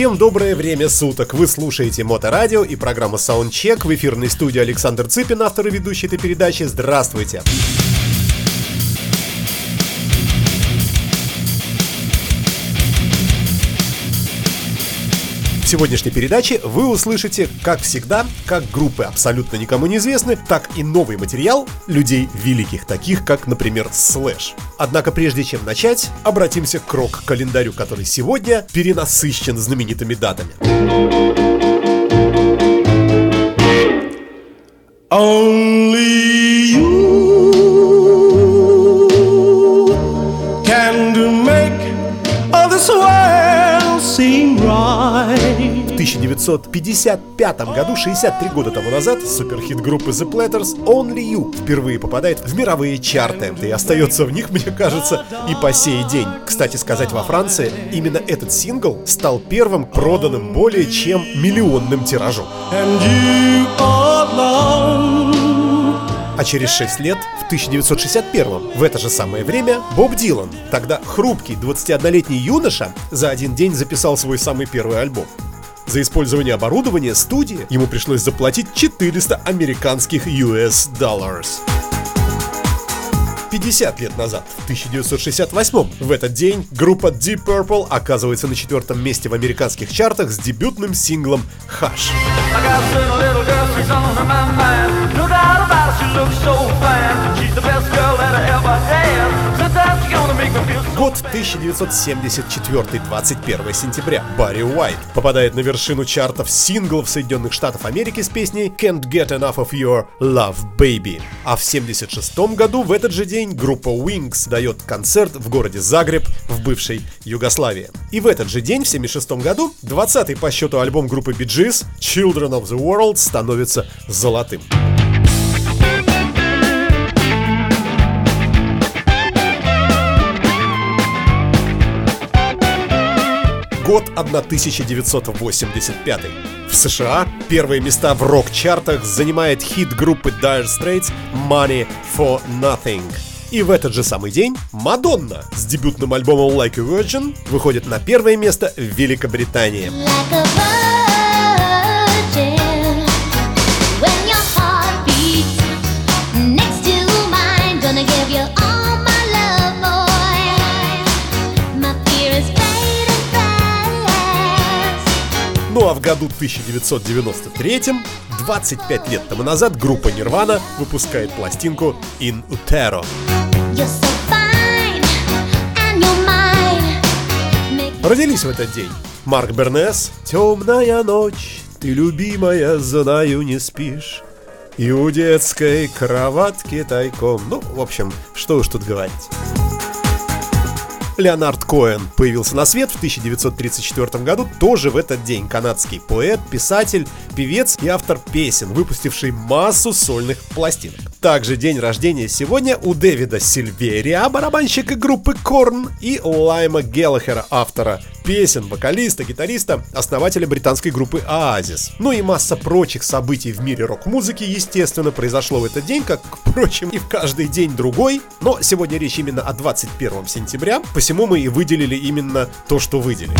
Всем доброе время суток! Вы слушаете Моторадио и программа Soundcheck в эфирной студии Александр Цыпин, автор и ведущий этой передачи. Здравствуйте! Здравствуйте! Сегодняшней передаче вы услышите, как всегда, как группы абсолютно никому неизвестны, так и новый материал людей великих, таких как, например, Slash. Однако прежде чем начать, обратимся к рок-календарю, который сегодня перенасыщен знаменитыми датами. Only 1955 году, 63 года тому назад, суперхит группы The Platters Only You впервые попадает в мировые чарты и остается в них, мне кажется, и по сей день. Кстати сказать, во Франции именно этот сингл стал первым проданным более чем миллионным тиражом. А через 6 лет, в 1961 в это же самое время, Боб Дилан, тогда хрупкий 21-летний юноша, за один день записал свой самый первый альбом. За использование оборудования студии ему пришлось заплатить 400 американских US dollars. 50 лет назад, в 1968 в этот день группа Deep Purple оказывается на четвертом месте в американских чартах с дебютным синглом Hush. Год 1974, 21 сентября. Барри Уайт попадает на вершину чартов синглов Соединенных Штатов Америки с песней Can't Get Enough of Your Love Baby. А в 76 году в этот же день группа Wings дает концерт в городе Загреб в бывшей Югославии. И в этот же день, в 76 году, 20-й по счету альбом группы Bee Gees Children of the World становится золотым. Год 1985. В США первые места в рок-чартах занимает хит группы Dire Straits Money for Nothing. И в этот же самый день Мадонна с дебютным альбомом Like a Virgin выходит на первое место в Великобритании. Like Ну году 1993, 25 лет тому назад, группа Nirvana выпускает пластинку In Utero. Родились в этот день Марк Бернес «Темная ночь, ты, любимая, знаю, не спишь» И у детской кроватки тайком. Ну, в общем, что уж тут говорить Леонард Коэн появился на свет в 1934 году, тоже в этот день. Канадский поэт, писатель, певец и автор песен, выпустивший массу сольных пластинок. Также день рождения сегодня у Дэвида Сильверия, барабанщика группы Корн, и Лайма Геллахера, автора песен, вокалиста, гитариста, основателя британской группы Оазис. Ну и масса прочих событий в мире рок-музыки, естественно, произошло в этот день, как, впрочем, и в каждый день другой. Но сегодня речь именно о 21 сентября, посему мы и выделили именно то, что выделили.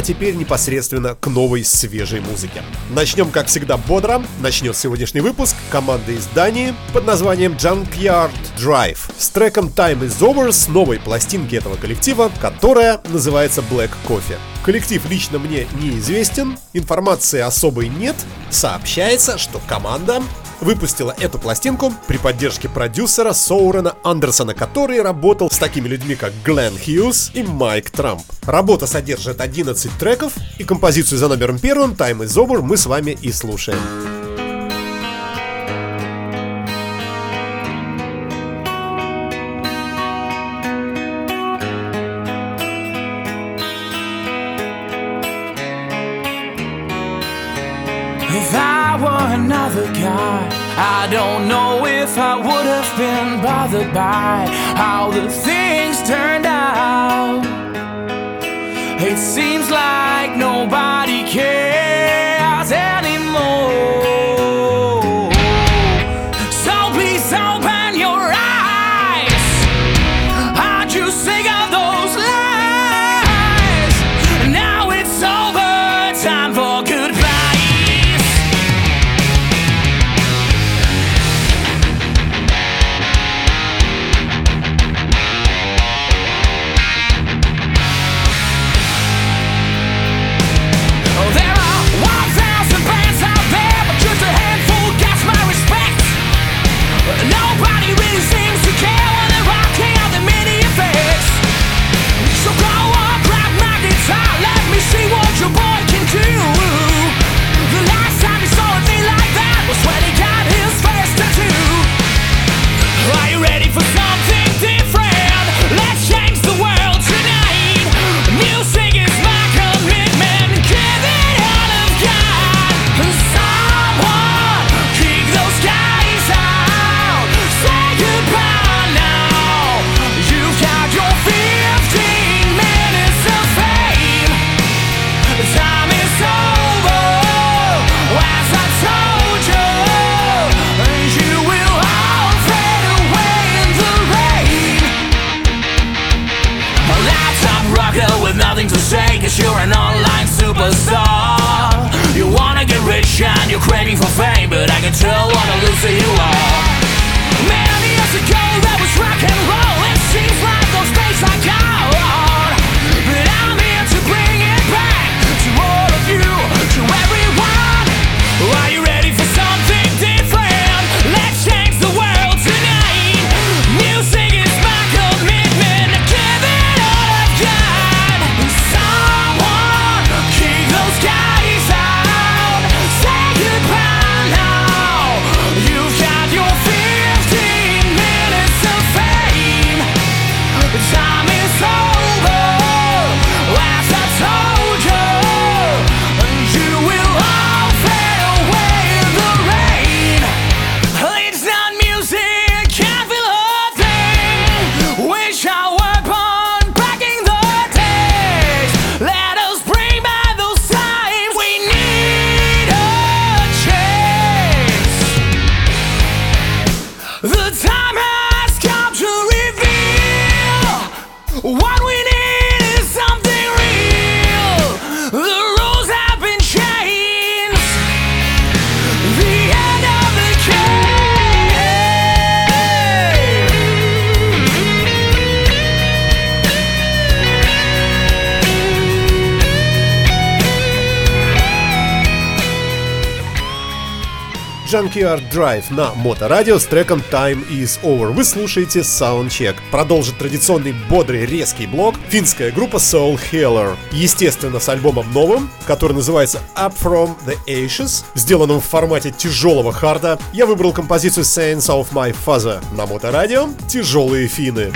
А теперь непосредственно к новой свежей музыке. Начнем, как всегда, бодро. Начнет сегодняшний выпуск команда из Дании под названием Junkyard Drive с треком Time is Over с новой пластинки этого коллектива, которая называется Black Coffee. Коллектив лично мне неизвестен, информации особой нет. Сообщается, что команда выпустила эту пластинку при поддержке продюсера Соурена Андерсона, который работал с такими людьми, как Глен Хьюз и Майк Трамп. Работа содержит 11 треков, и композицию за номером первым Time is Over мы с вами и слушаем. Bothered by how the things turned out. It seems like nobody cares Backyard Drive на Моторадио с треком Time is Over. Вы слушаете Soundcheck. Продолжит традиционный бодрый резкий блок финская группа Soul Healer. Естественно, с альбомом новым, который называется Up From The Ashes, сделанным в формате тяжелого харда, я выбрал композицию Saints of My Father на Моторадио «Тяжелые финны».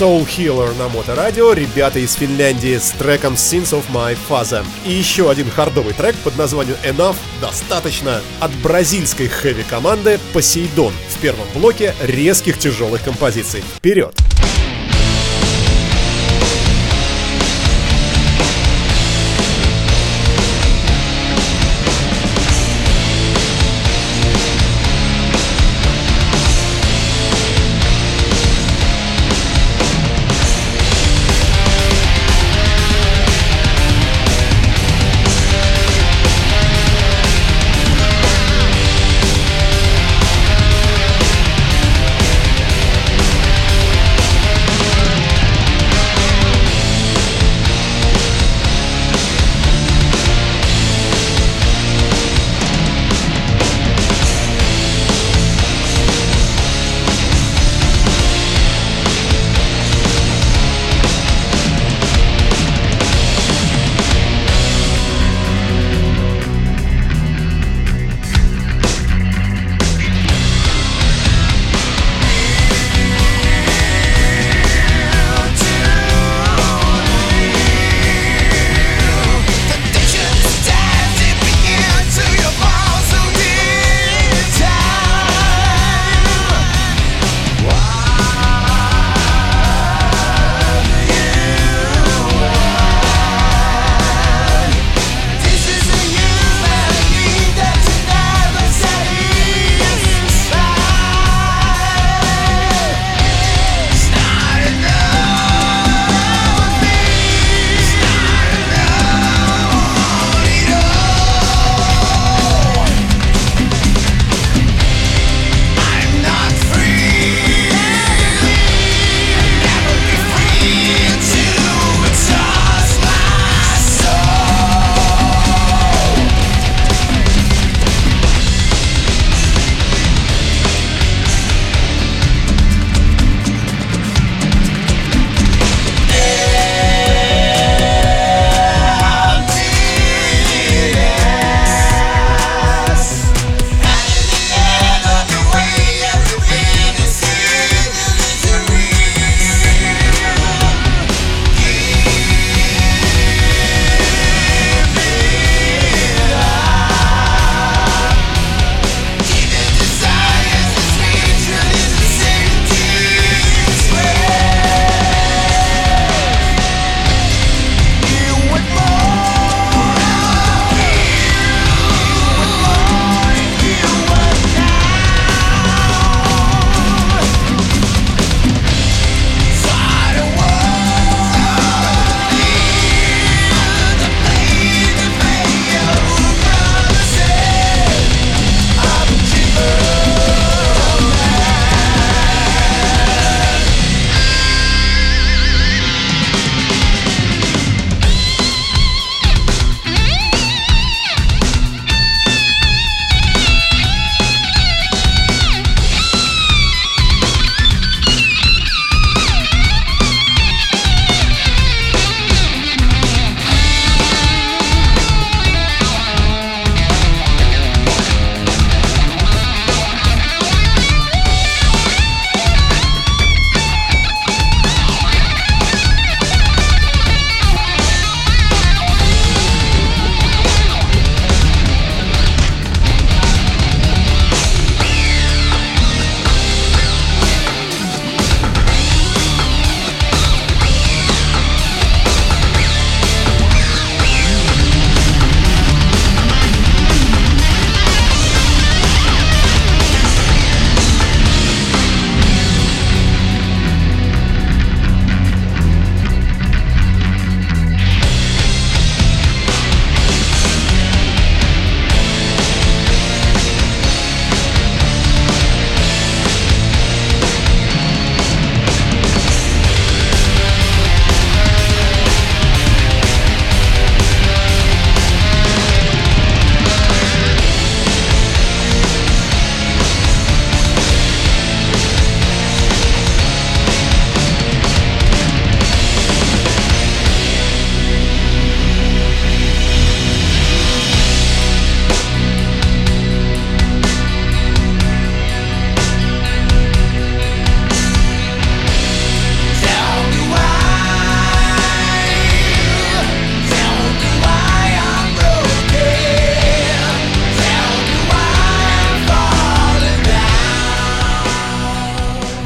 Soul Healer на Моторадио, ребята из Финляндии с треком Sins of My Father. И еще один хардовый трек под названием Enough достаточно от бразильской хэви-команды Посейдон в первом блоке резких тяжелых композиций. Вперед!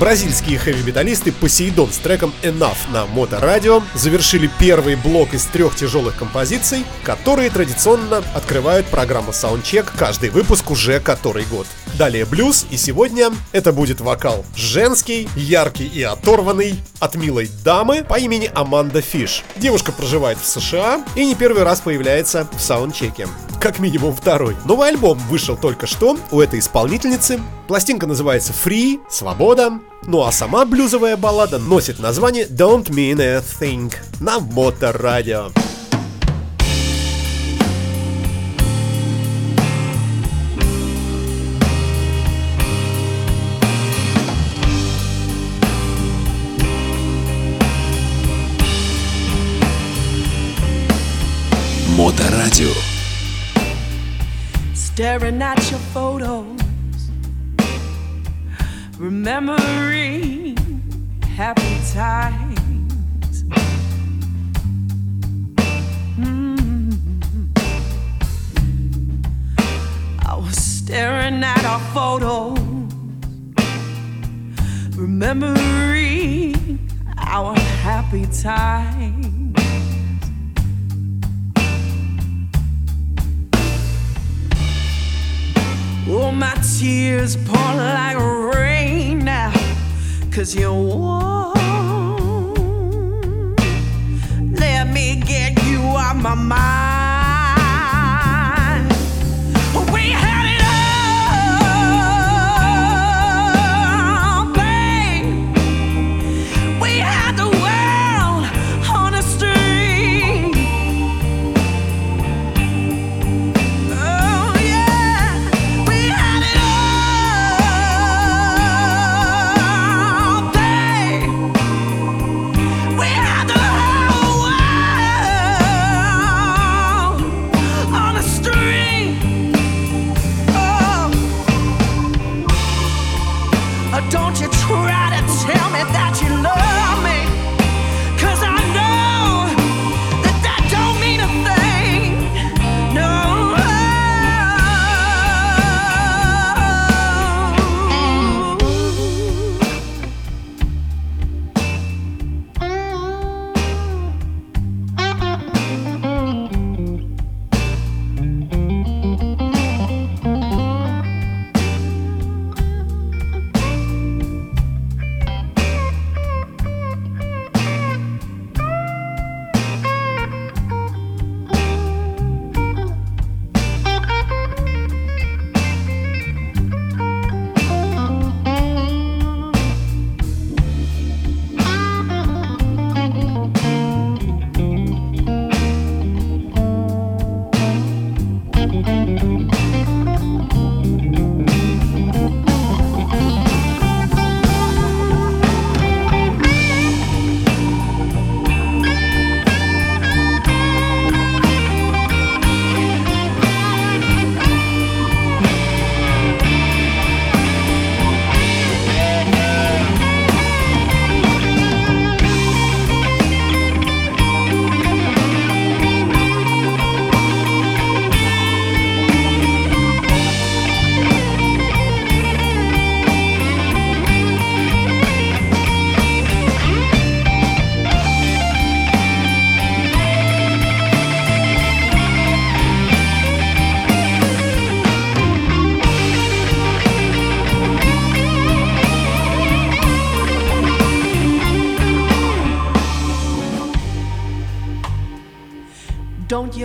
Бразильские хэви-металлисты Посейдон с треком Enough на Моторадио завершили первый блок из трех тяжелых композиций, которые традиционно открывают программу Soundcheck каждый выпуск уже который год. Далее блюз, и сегодня это будет вокал женский, яркий и оторванный от милой дамы по имени Аманда Фиш. Девушка проживает в США и не первый раз появляется в саундчеке. Как минимум второй. Новый альбом вышел только что у этой исполнительницы. Пластинка называется Free, Свобода. Ну а сама блюзовая баллада носит название Don't Mean a Thing на Моторадио. радио. Моторадио. Staring at your photos, remembering happy times. Mm. I was staring at our photos, remembering our happy times. Oh, my tears pour like rain now, cause you won't let me get you out my mind.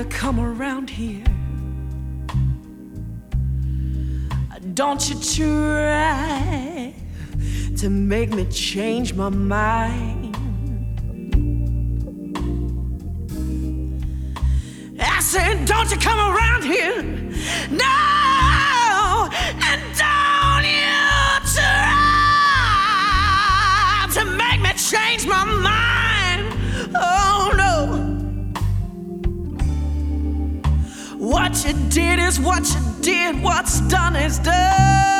Come around here. Don't you try to make me change my mind. What you did is what you did, what's done is done.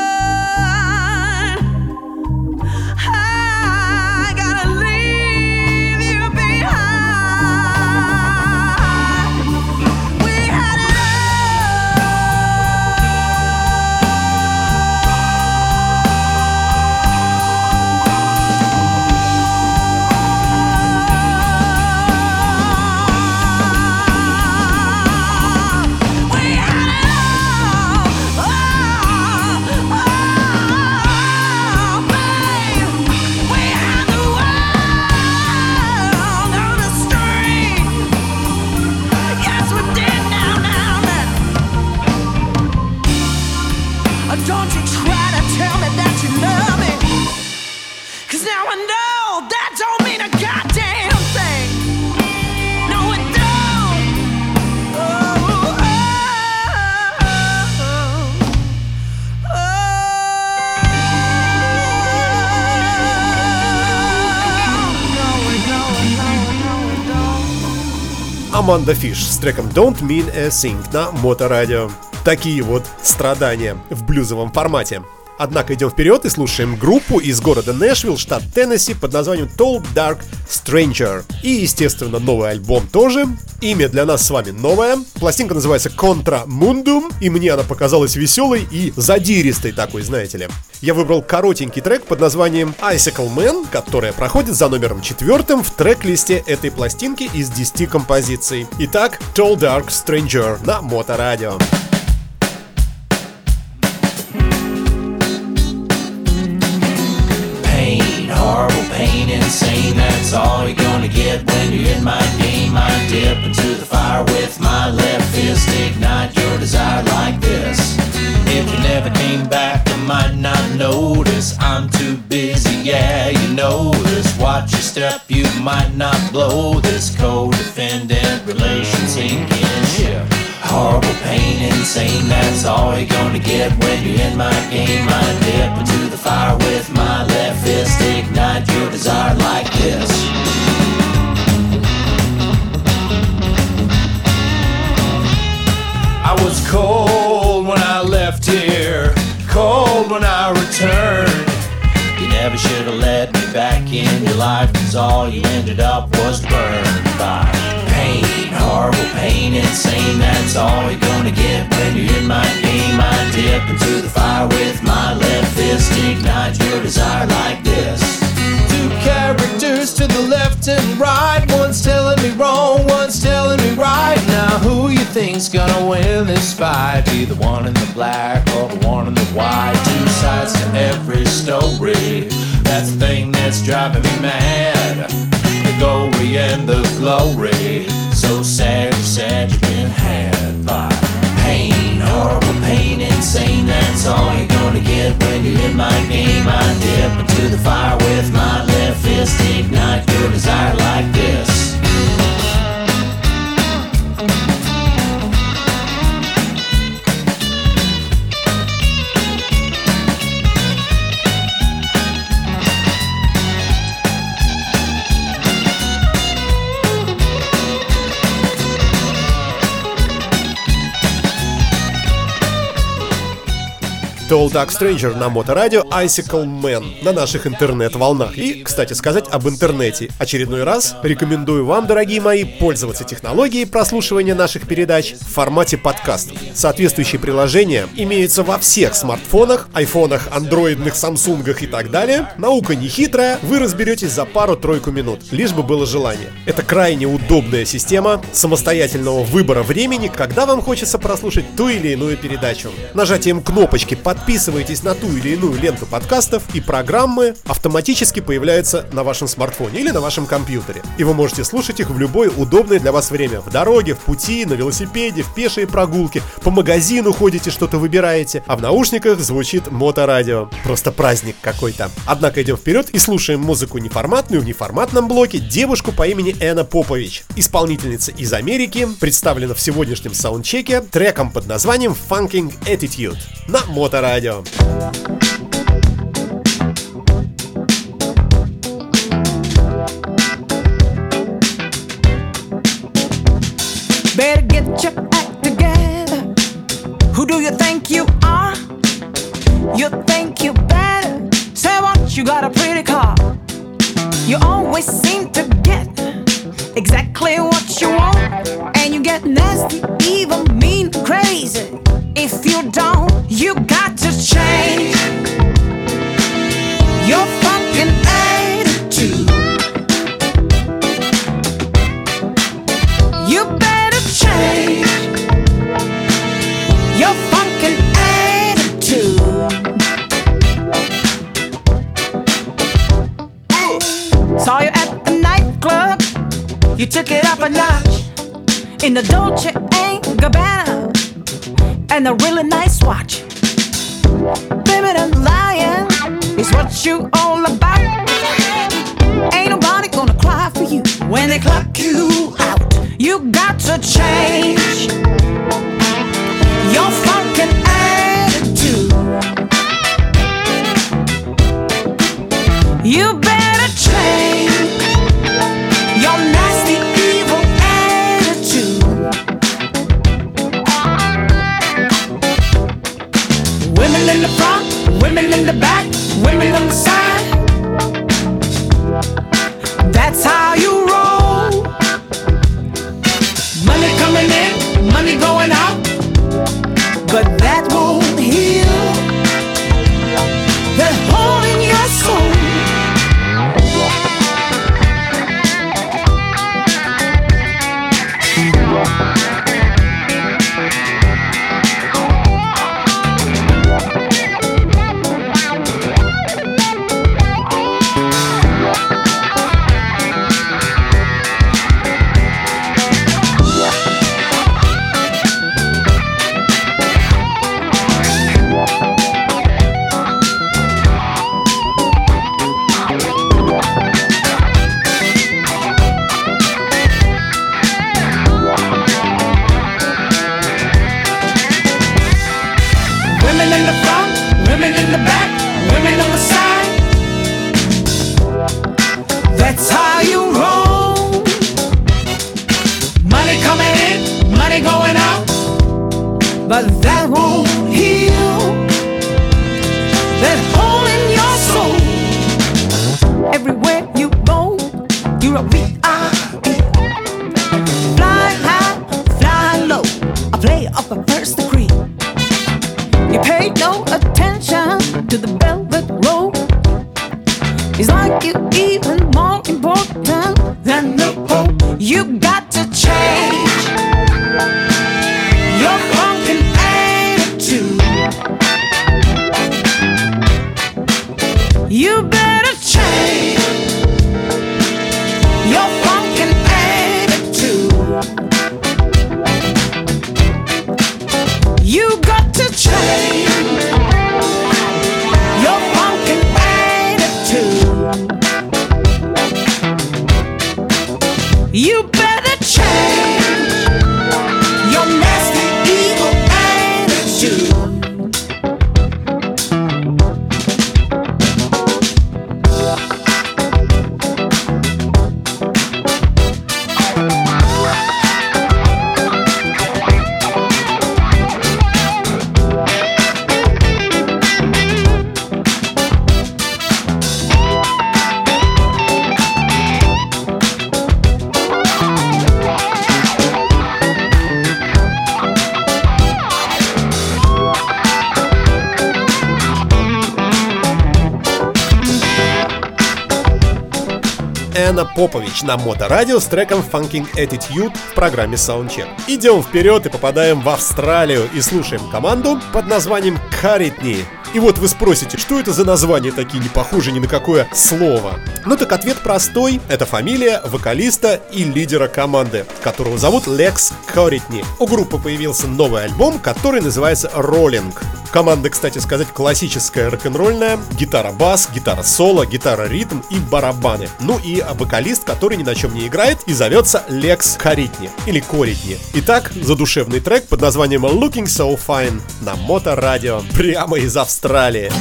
Аманда Фиш с треком Don't Mean a Thing на Моторадио. Такие вот страдания в блюзовом формате. Однако идем вперед и слушаем группу из города Нэшвилл, штат Теннесси, под названием Tall Dark Stranger. И, естественно, новый альбом тоже. Имя для нас с вами новое. Пластинка называется Contra Mundum, и мне она показалась веселой и задиристой такой, знаете ли. Я выбрал коротенький трек под названием Icicle Man, которая проходит за номером четвертым в трек-листе этой пластинки из 10 композиций. Итак, Tall Dark Stranger на Моторадио. радио. That's all you're gonna get when you're in my game. I dip into the fire with my left fist, ignite your desire like this. If you never came back, I might not notice. I'm too busy, yeah, you know this. Watch your step, you might not blow this codependent relation sinking. Horrible pain, insane, that's all you're gonna get when you're in my game. I dip into the fire with my left fist, ignite your desire like this. I was cold when I left here, cold when I returned. You never should have let me back in your life, cause all you ended up was burned by horrible pain, insane. That's all you're gonna get when you're in my game. I dip into the fire with my left fist, ignite your desire like this Two characters to the left and right. One's telling me wrong, one's telling me right. Now, who you think's gonna win this fight? Be the one in the black or the one in the white. Two sides to every story. That's the thing that's driving me mad. Glory and the glory. So sad, sad you've been had by pain, horrible pain, insane. That's all you're gonna get when you hit my game. I dip into the fire with my left fist, ignite your desire like this. Tall Dark Stranger на Моторадио Icicle Man на наших интернет-волнах. И, кстати сказать об интернете. Очередной раз рекомендую вам, дорогие мои, пользоваться технологией прослушивания наших передач в формате подкастов. Соответствующие приложения имеются во всех смартфонах, айфонах, андроидных, самсунгах и так далее. Наука не хитрая, вы разберетесь за пару-тройку минут, лишь бы было желание. Это крайне удобная система самостоятельного выбора времени, когда вам хочется прослушать ту или иную передачу. Нажатием кнопочки под подписываетесь на ту или иную ленту подкастов, и программы автоматически появляются на вашем смартфоне или на вашем компьютере. И вы можете слушать их в любое удобное для вас время. В дороге, в пути, на велосипеде, в пешие прогулки, по магазину ходите, что-то выбираете, а в наушниках звучит моторадио. Просто праздник какой-то. Однако идем вперед и слушаем музыку неформатную в неформатном блоке девушку по имени Эна Попович. Исполнительница из Америки, представлена в сегодняшнем саундчеке треком под названием Funking Attitude на моторадио Better get your act together. Who do you think you are? You think you better. Say what you got a pretty car. You always seem to get exactly what you want, and you get nasty, evil, mean, crazy. If you don't, you got to change your fucking you took it up a notch in the Dolce and Gabbana and a really nice watch. And lying is what you all about. Ain't nobody gonna cry for you when they clock you out. You got to change your fucking attitude. You Women in the front, women in the back, women on the side. You Попович на Моторадио с треком Funking Attitude в программе Soundcheck. Идем вперед и попадаем в Австралию и слушаем команду под названием Каритни. И вот вы спросите, что это за название такие не похожи ни на какое слово? Ну так ответ простой. Это фамилия вокалиста и лидера команды, которого зовут Лекс Коритни. У группы появился новый альбом, который называется Rolling. Команда, кстати сказать, классическая рок-н-ролльная. Гитара-бас, гитара-соло, гитара-ритм и барабаны. Ну и вокалист, который ни на чем не играет и зовется Лекс Коритни. Или Коритни. Итак, задушевный трек под названием Looking So Fine на Моторадио. Прямо из Австралии.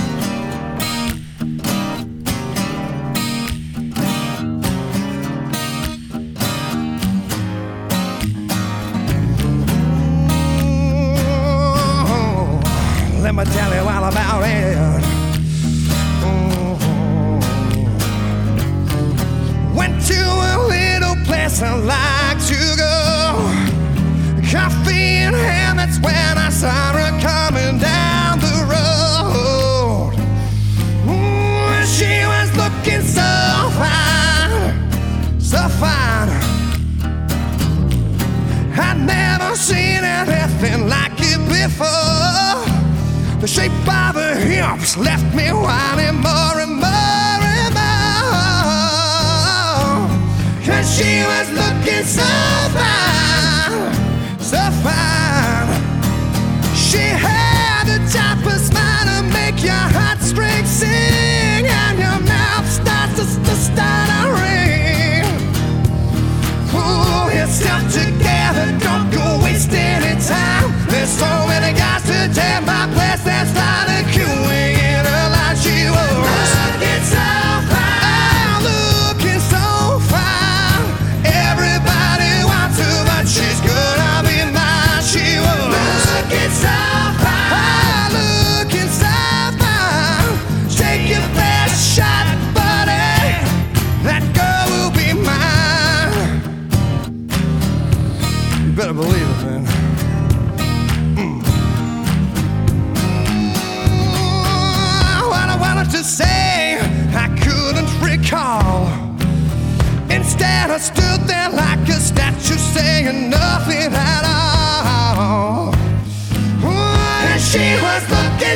The by the hips left me wanting more and more and more. Cause she was looking so fine,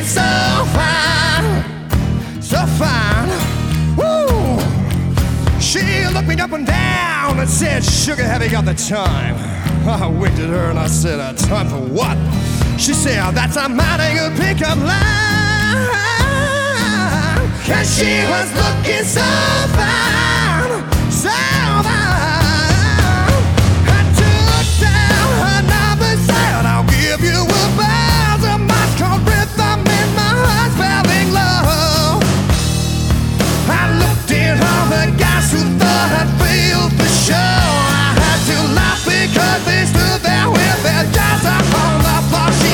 so fine, so fine. Woo! She looked me up and down and said, Sugar, have you got the time? I winked at her and I said, uh, Time for what? She said, That's a mighty good pickup line. Cause she was looking so fine, because they stood there with their jaws up on the floor.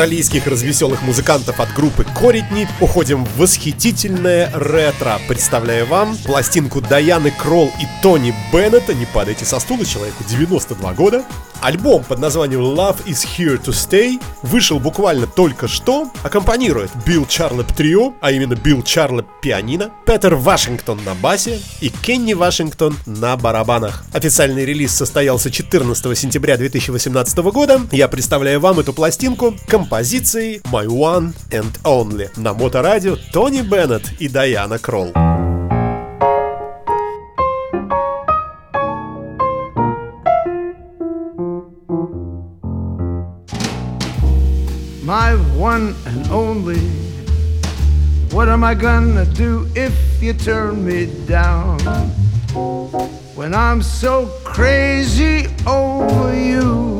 Австралийских развеселых музыкантов от группы Коритни уходим в восхитительное ретро, представляя вам пластинку Даяны Кролл и Тони Беннета, не падайте со стула, человеку 92 года, Альбом под названием Love is Here to Stay вышел буквально только что. Аккомпанирует Билл Чарлеп трио, а именно Билл Чарлеп пианино, Петер Вашингтон на басе и Кенни Вашингтон на барабанах. Официальный релиз состоялся 14 сентября 2018 года. Я представляю вам эту пластинку композицией My One and Only на моторадио Тони Беннет и Дайана Кролл. my one and only. What am I gonna do if you turn me down? When I'm so crazy over you,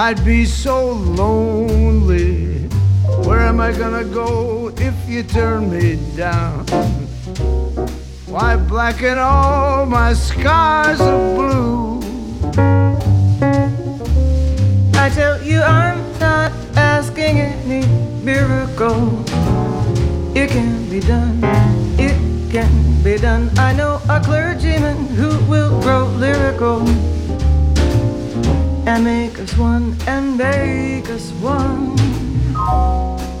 I'd be so lonely. Where am I gonna go if you turn me down? Why blacken all my skies of blue? I tell you, I'm not asking any miracle. It can be done, it can be done. I know a clergyman who will grow lyrical and make one and make us one.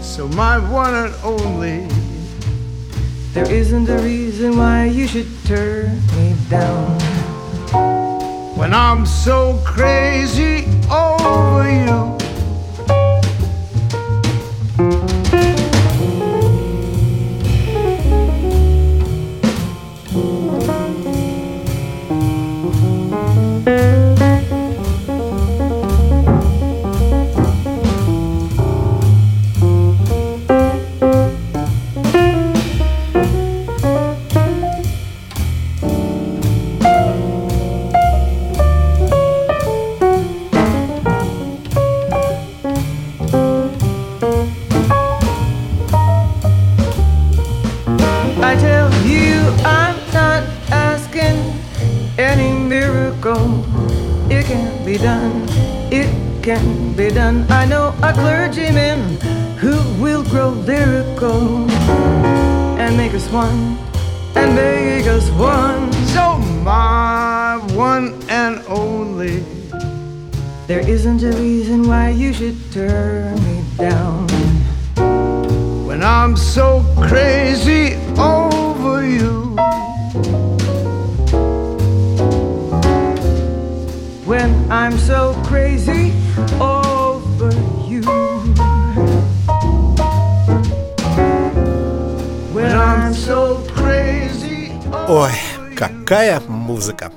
So, my one and only. There isn't a reason why you should turn me down. When I'm so crazy over you.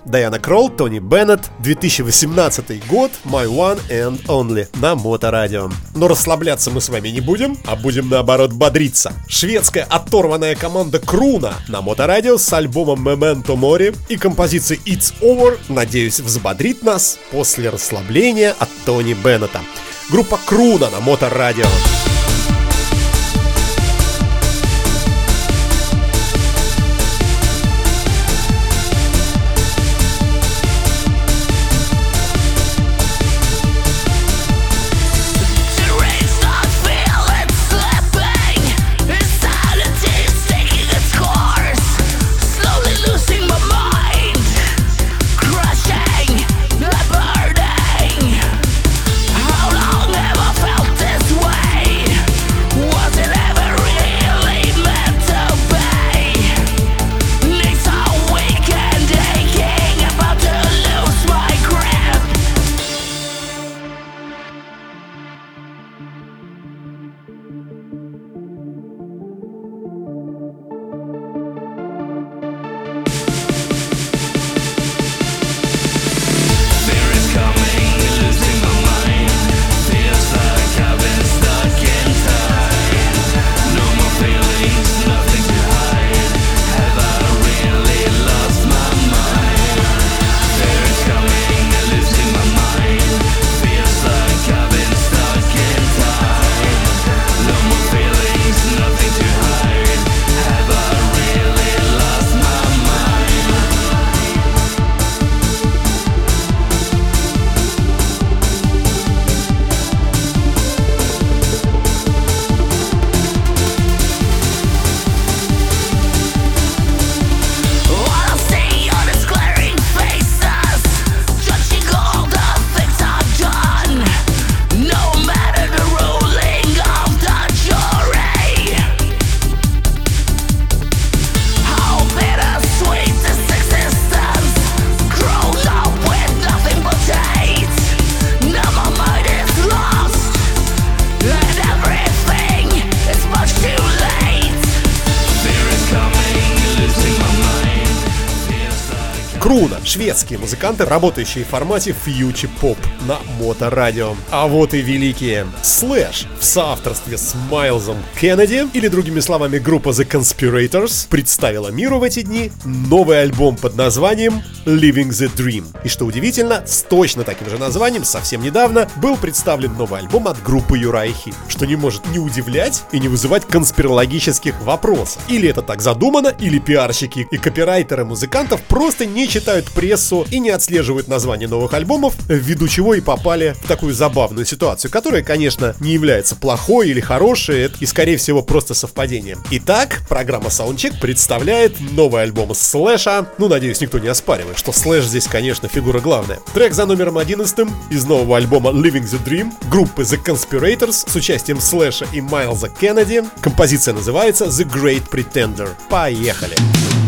Дайана Кролл, Тони Беннет, 2018 год, My One and Only на Моторадио. Но расслабляться мы с вами не будем, а будем наоборот бодриться. Шведская оторванная команда Круна на Моторадио с альбомом Memento Mori и композицией It's Over, надеюсь, взбодрит нас после расслабления от Тони Беннета. Группа Круна на Моторадио. Радио. Шведские музыканты, работающие в формате фьючи поп на моторадио. А вот и великие. Слэш в соавторстве с Майлзом Кеннеди, или другими словами группа The Conspirators, представила миру в эти дни новый альбом под названием Living the Dream. И что удивительно, с точно таким же названием совсем недавно был представлен новый альбом от группы Юрай Хит, что не может не удивлять и не вызывать конспирологических вопросов. Или это так задумано, или пиарщики и копирайтеры музыкантов просто не читают прессу и не отслеживают названия новых альбомов, ввиду чего и попали в такую забавную ситуацию, которая, конечно, не является плохой или хорошей, и, скорее всего, просто совпадением. Итак, программа Soundcheck представляет новый альбом Слэша. Ну, надеюсь, никто не оспаривает, что Слэш здесь, конечно, фигура главная. Трек за номером 11 из нового альбома Living the Dream группы The Conspirators с участием Слэша и Майлза Кеннеди. Композиция называется The Great Pretender. Поехали! Easy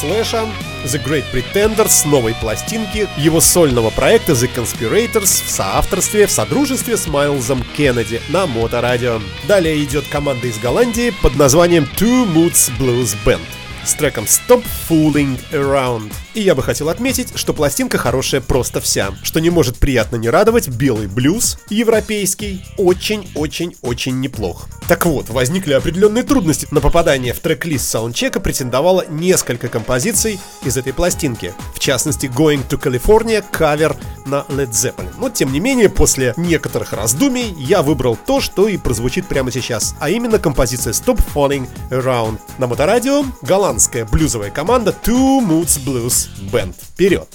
Слэша, The Great Pretender с новой пластинки, его сольного проекта The Conspirators в соавторстве, в содружестве с Майлзом Кеннеди на Моторадио. Далее идет команда из Голландии под названием Two Moods Blues Band с треком Stop Fooling Around. И я бы хотел отметить, что пластинка хорошая просто вся, что не может приятно не радовать, белый блюз, европейский, очень-очень-очень неплох. Так вот, возникли определенные трудности. На попадание в трек-лист саундчека претендовало несколько композиций из этой пластинки. В частности, Going to California кавер на Led Zeppelin. Но тем не менее, после некоторых раздумий, я выбрал то, что и прозвучит прямо сейчас, а именно композиция Stop Falling Around. На моторадио голландская блюзовая команда Two Moods Blues Band. Вперед!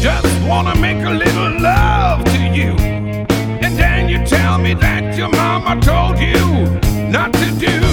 Just wanna make a little love to you. And then you tell me that your mama told you not to do.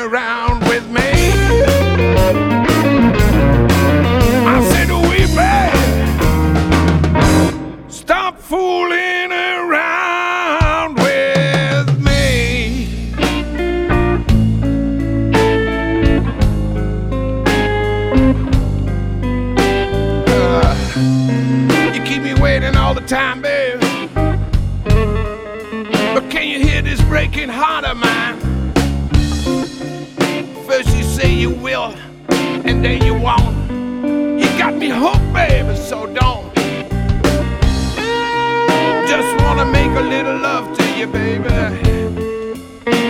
Around with me. You will, and then you won't. You got me hooked, baby, so don't. Just wanna make a little love to you, baby.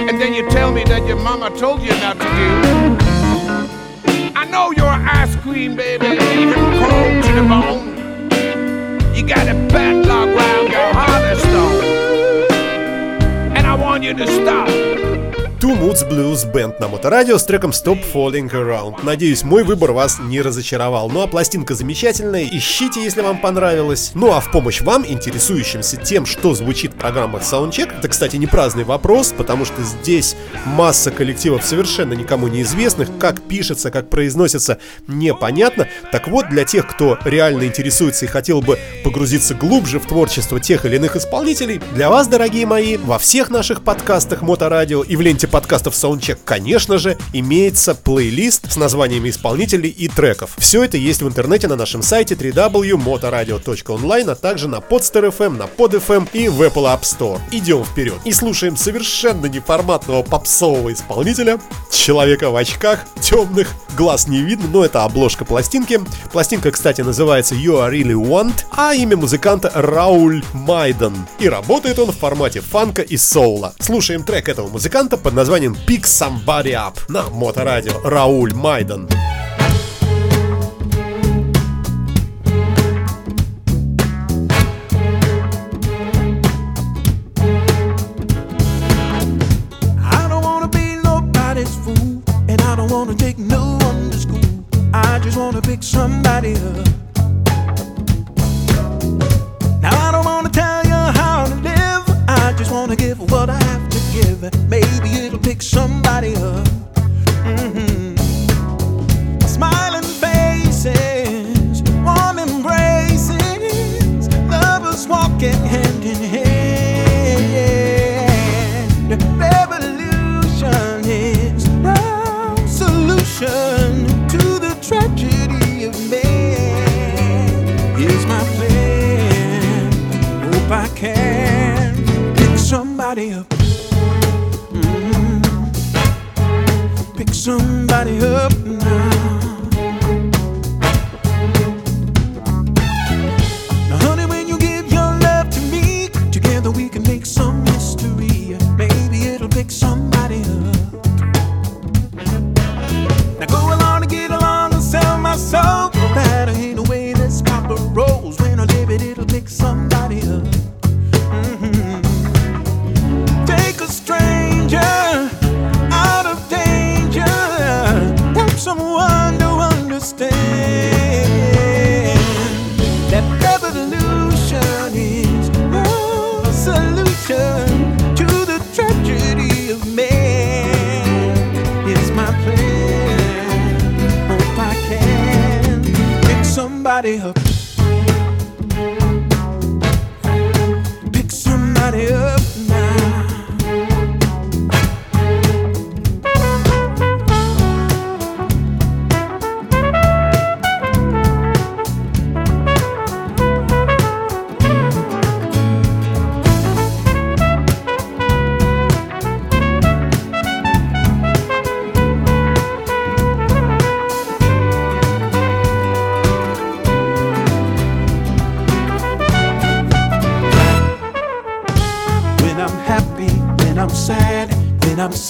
And then you tell me that your mama told you not to do. I know you're ice cream, baby, even cold to the bone. You got a padlock round your heart of stone. And I want you to stop. Two Moods Blues Band на Моторадио с треком Stop Falling Around. Надеюсь, мой выбор вас не разочаровал. Ну а пластинка замечательная, ищите, если вам понравилось. Ну а в помощь вам, интересующимся тем, что звучит в программах Soundcheck, это, кстати, не праздный вопрос, потому что здесь масса коллективов совершенно никому неизвестных, как пишется, как произносится, непонятно. Так вот, для тех, кто реально интересуется и хотел бы погрузиться глубже в творчество тех или иных исполнителей, для вас, дорогие мои, во всех наших подкастах Моторадио и в ленте подкастов Soundcheck, конечно же, имеется плейлист с названиями исполнителей и треков. Все это есть в интернете на нашем сайте www.motoradio.online, а также на Podster.fm, на PodFM и в Apple App Store. Идем вперед и слушаем совершенно неформатного попсового исполнителя, человека в очках, темных, глаз не видно, но это обложка пластинки. Пластинка, кстати, называется You Are Really Want, а имя музыканта Рауль Майден. И работает он в формате фанка и соула. Слушаем трек этого музыканта под названием Pick Somebody Up на Моторадио Рауль Майден.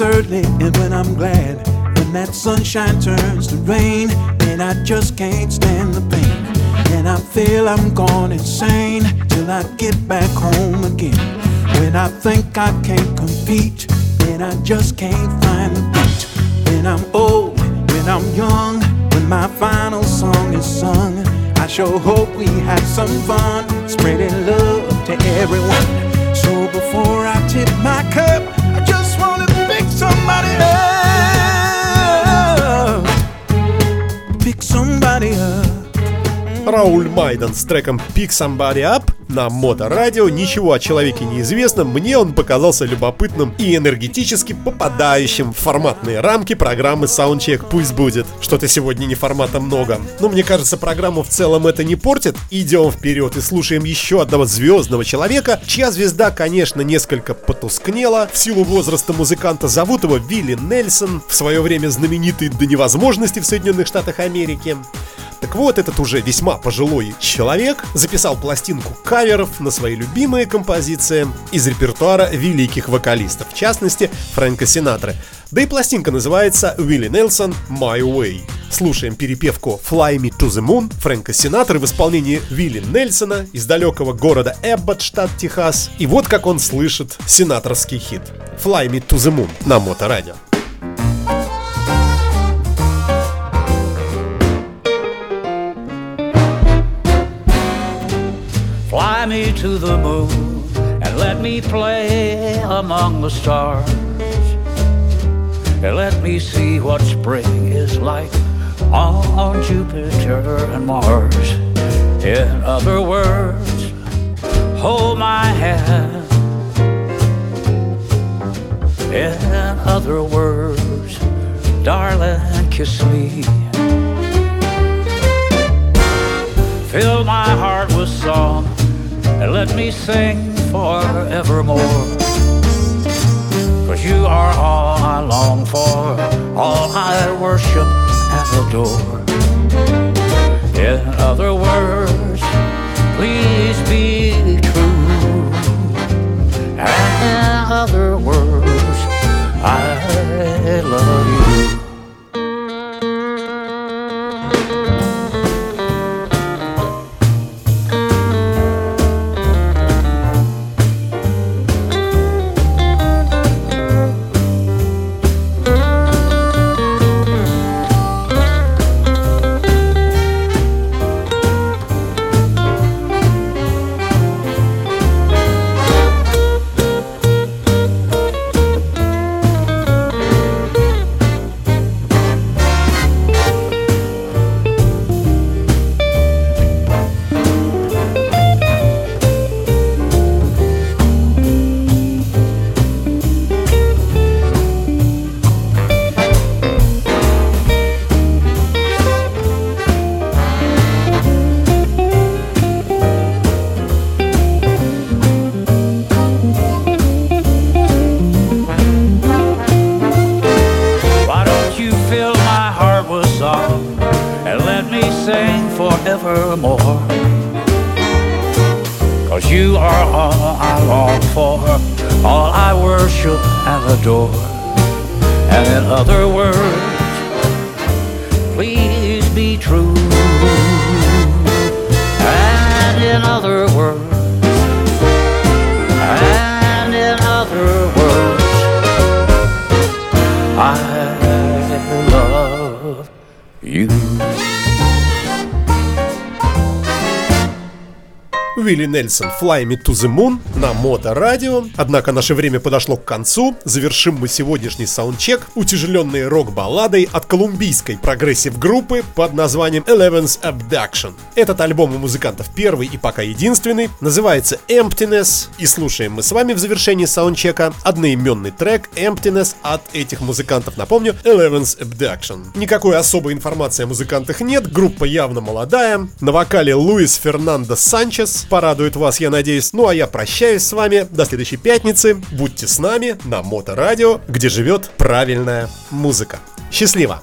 And when I'm glad. When that sunshine turns to rain, and I just can't stand the pain. And I feel I'm gone insane till I get back home again. When I think I can't compete, and I just can't find the beat. When I'm old, when I'm young, when my final song is sung, I sure hope we have some fun spreading love to everyone. So before I tip my cup, Рауль Майден с треком Pick Somebody Up на Моторадио. Ничего о человеке не известно, мне он показался любопытным и энергетически попадающим в форматные рамки программы Soundcheck «Пусть будет». Что-то сегодня не формата много. Но мне кажется, программу в целом это не портит. Идем вперед и слушаем еще одного звездного человека, чья звезда, конечно, несколько потускнела. В силу возраста музыканта зовут его Вилли Нельсон, в свое время знаменитый до невозможности в Соединенных Штатах Америки. Так вот, этот уже весьма пожилой человек записал пластинку каверов на свои любимые композиции из репертуара великих вокалистов, в частности, Фрэнка Синатры. Да и пластинка называется «Уилли Нельсон My Way». Слушаем перепевку «Fly Me to the Moon» Фрэнка Синатры в исполнении Вилли Нельсона из далекого города Эббот, штат Техас. И вот как он слышит синаторский хит «Fly Me to the Moon» на Моторадио. Fly me to the moon and let me play among the stars. And let me see what spring is like on Jupiter and Mars. In other words, hold my hand. In other words, darling, kiss me. Fill my heart with song and let me sing forevermore. Cause you are all I long for, all I worship and adore. In other words, please be true. And in other words, I love you. Уилли Нельсон «Fly Me to the Moon» на Моторадио. Однако наше время подошло к концу. Завершим мы сегодняшний саундчек утяжеленной рок-балладой от колумбийской прогрессив-группы под названием Eleven's Abduction. Этот альбом у музыкантов первый и пока единственный. Называется Emptiness. И слушаем мы с вами в завершении саундчека одноименный трек Emptiness от этих музыкантов. Напомню, Eleven's Abduction. Никакой особой информации о музыкантах нет. Группа явно молодая. На вокале Луис Фернандо Санчес. Порадует вас, я надеюсь. Ну а я прощаюсь с вами до следующей пятницы. Будьте с нами на Моторадио, где живет правильная музыка. Счастливо!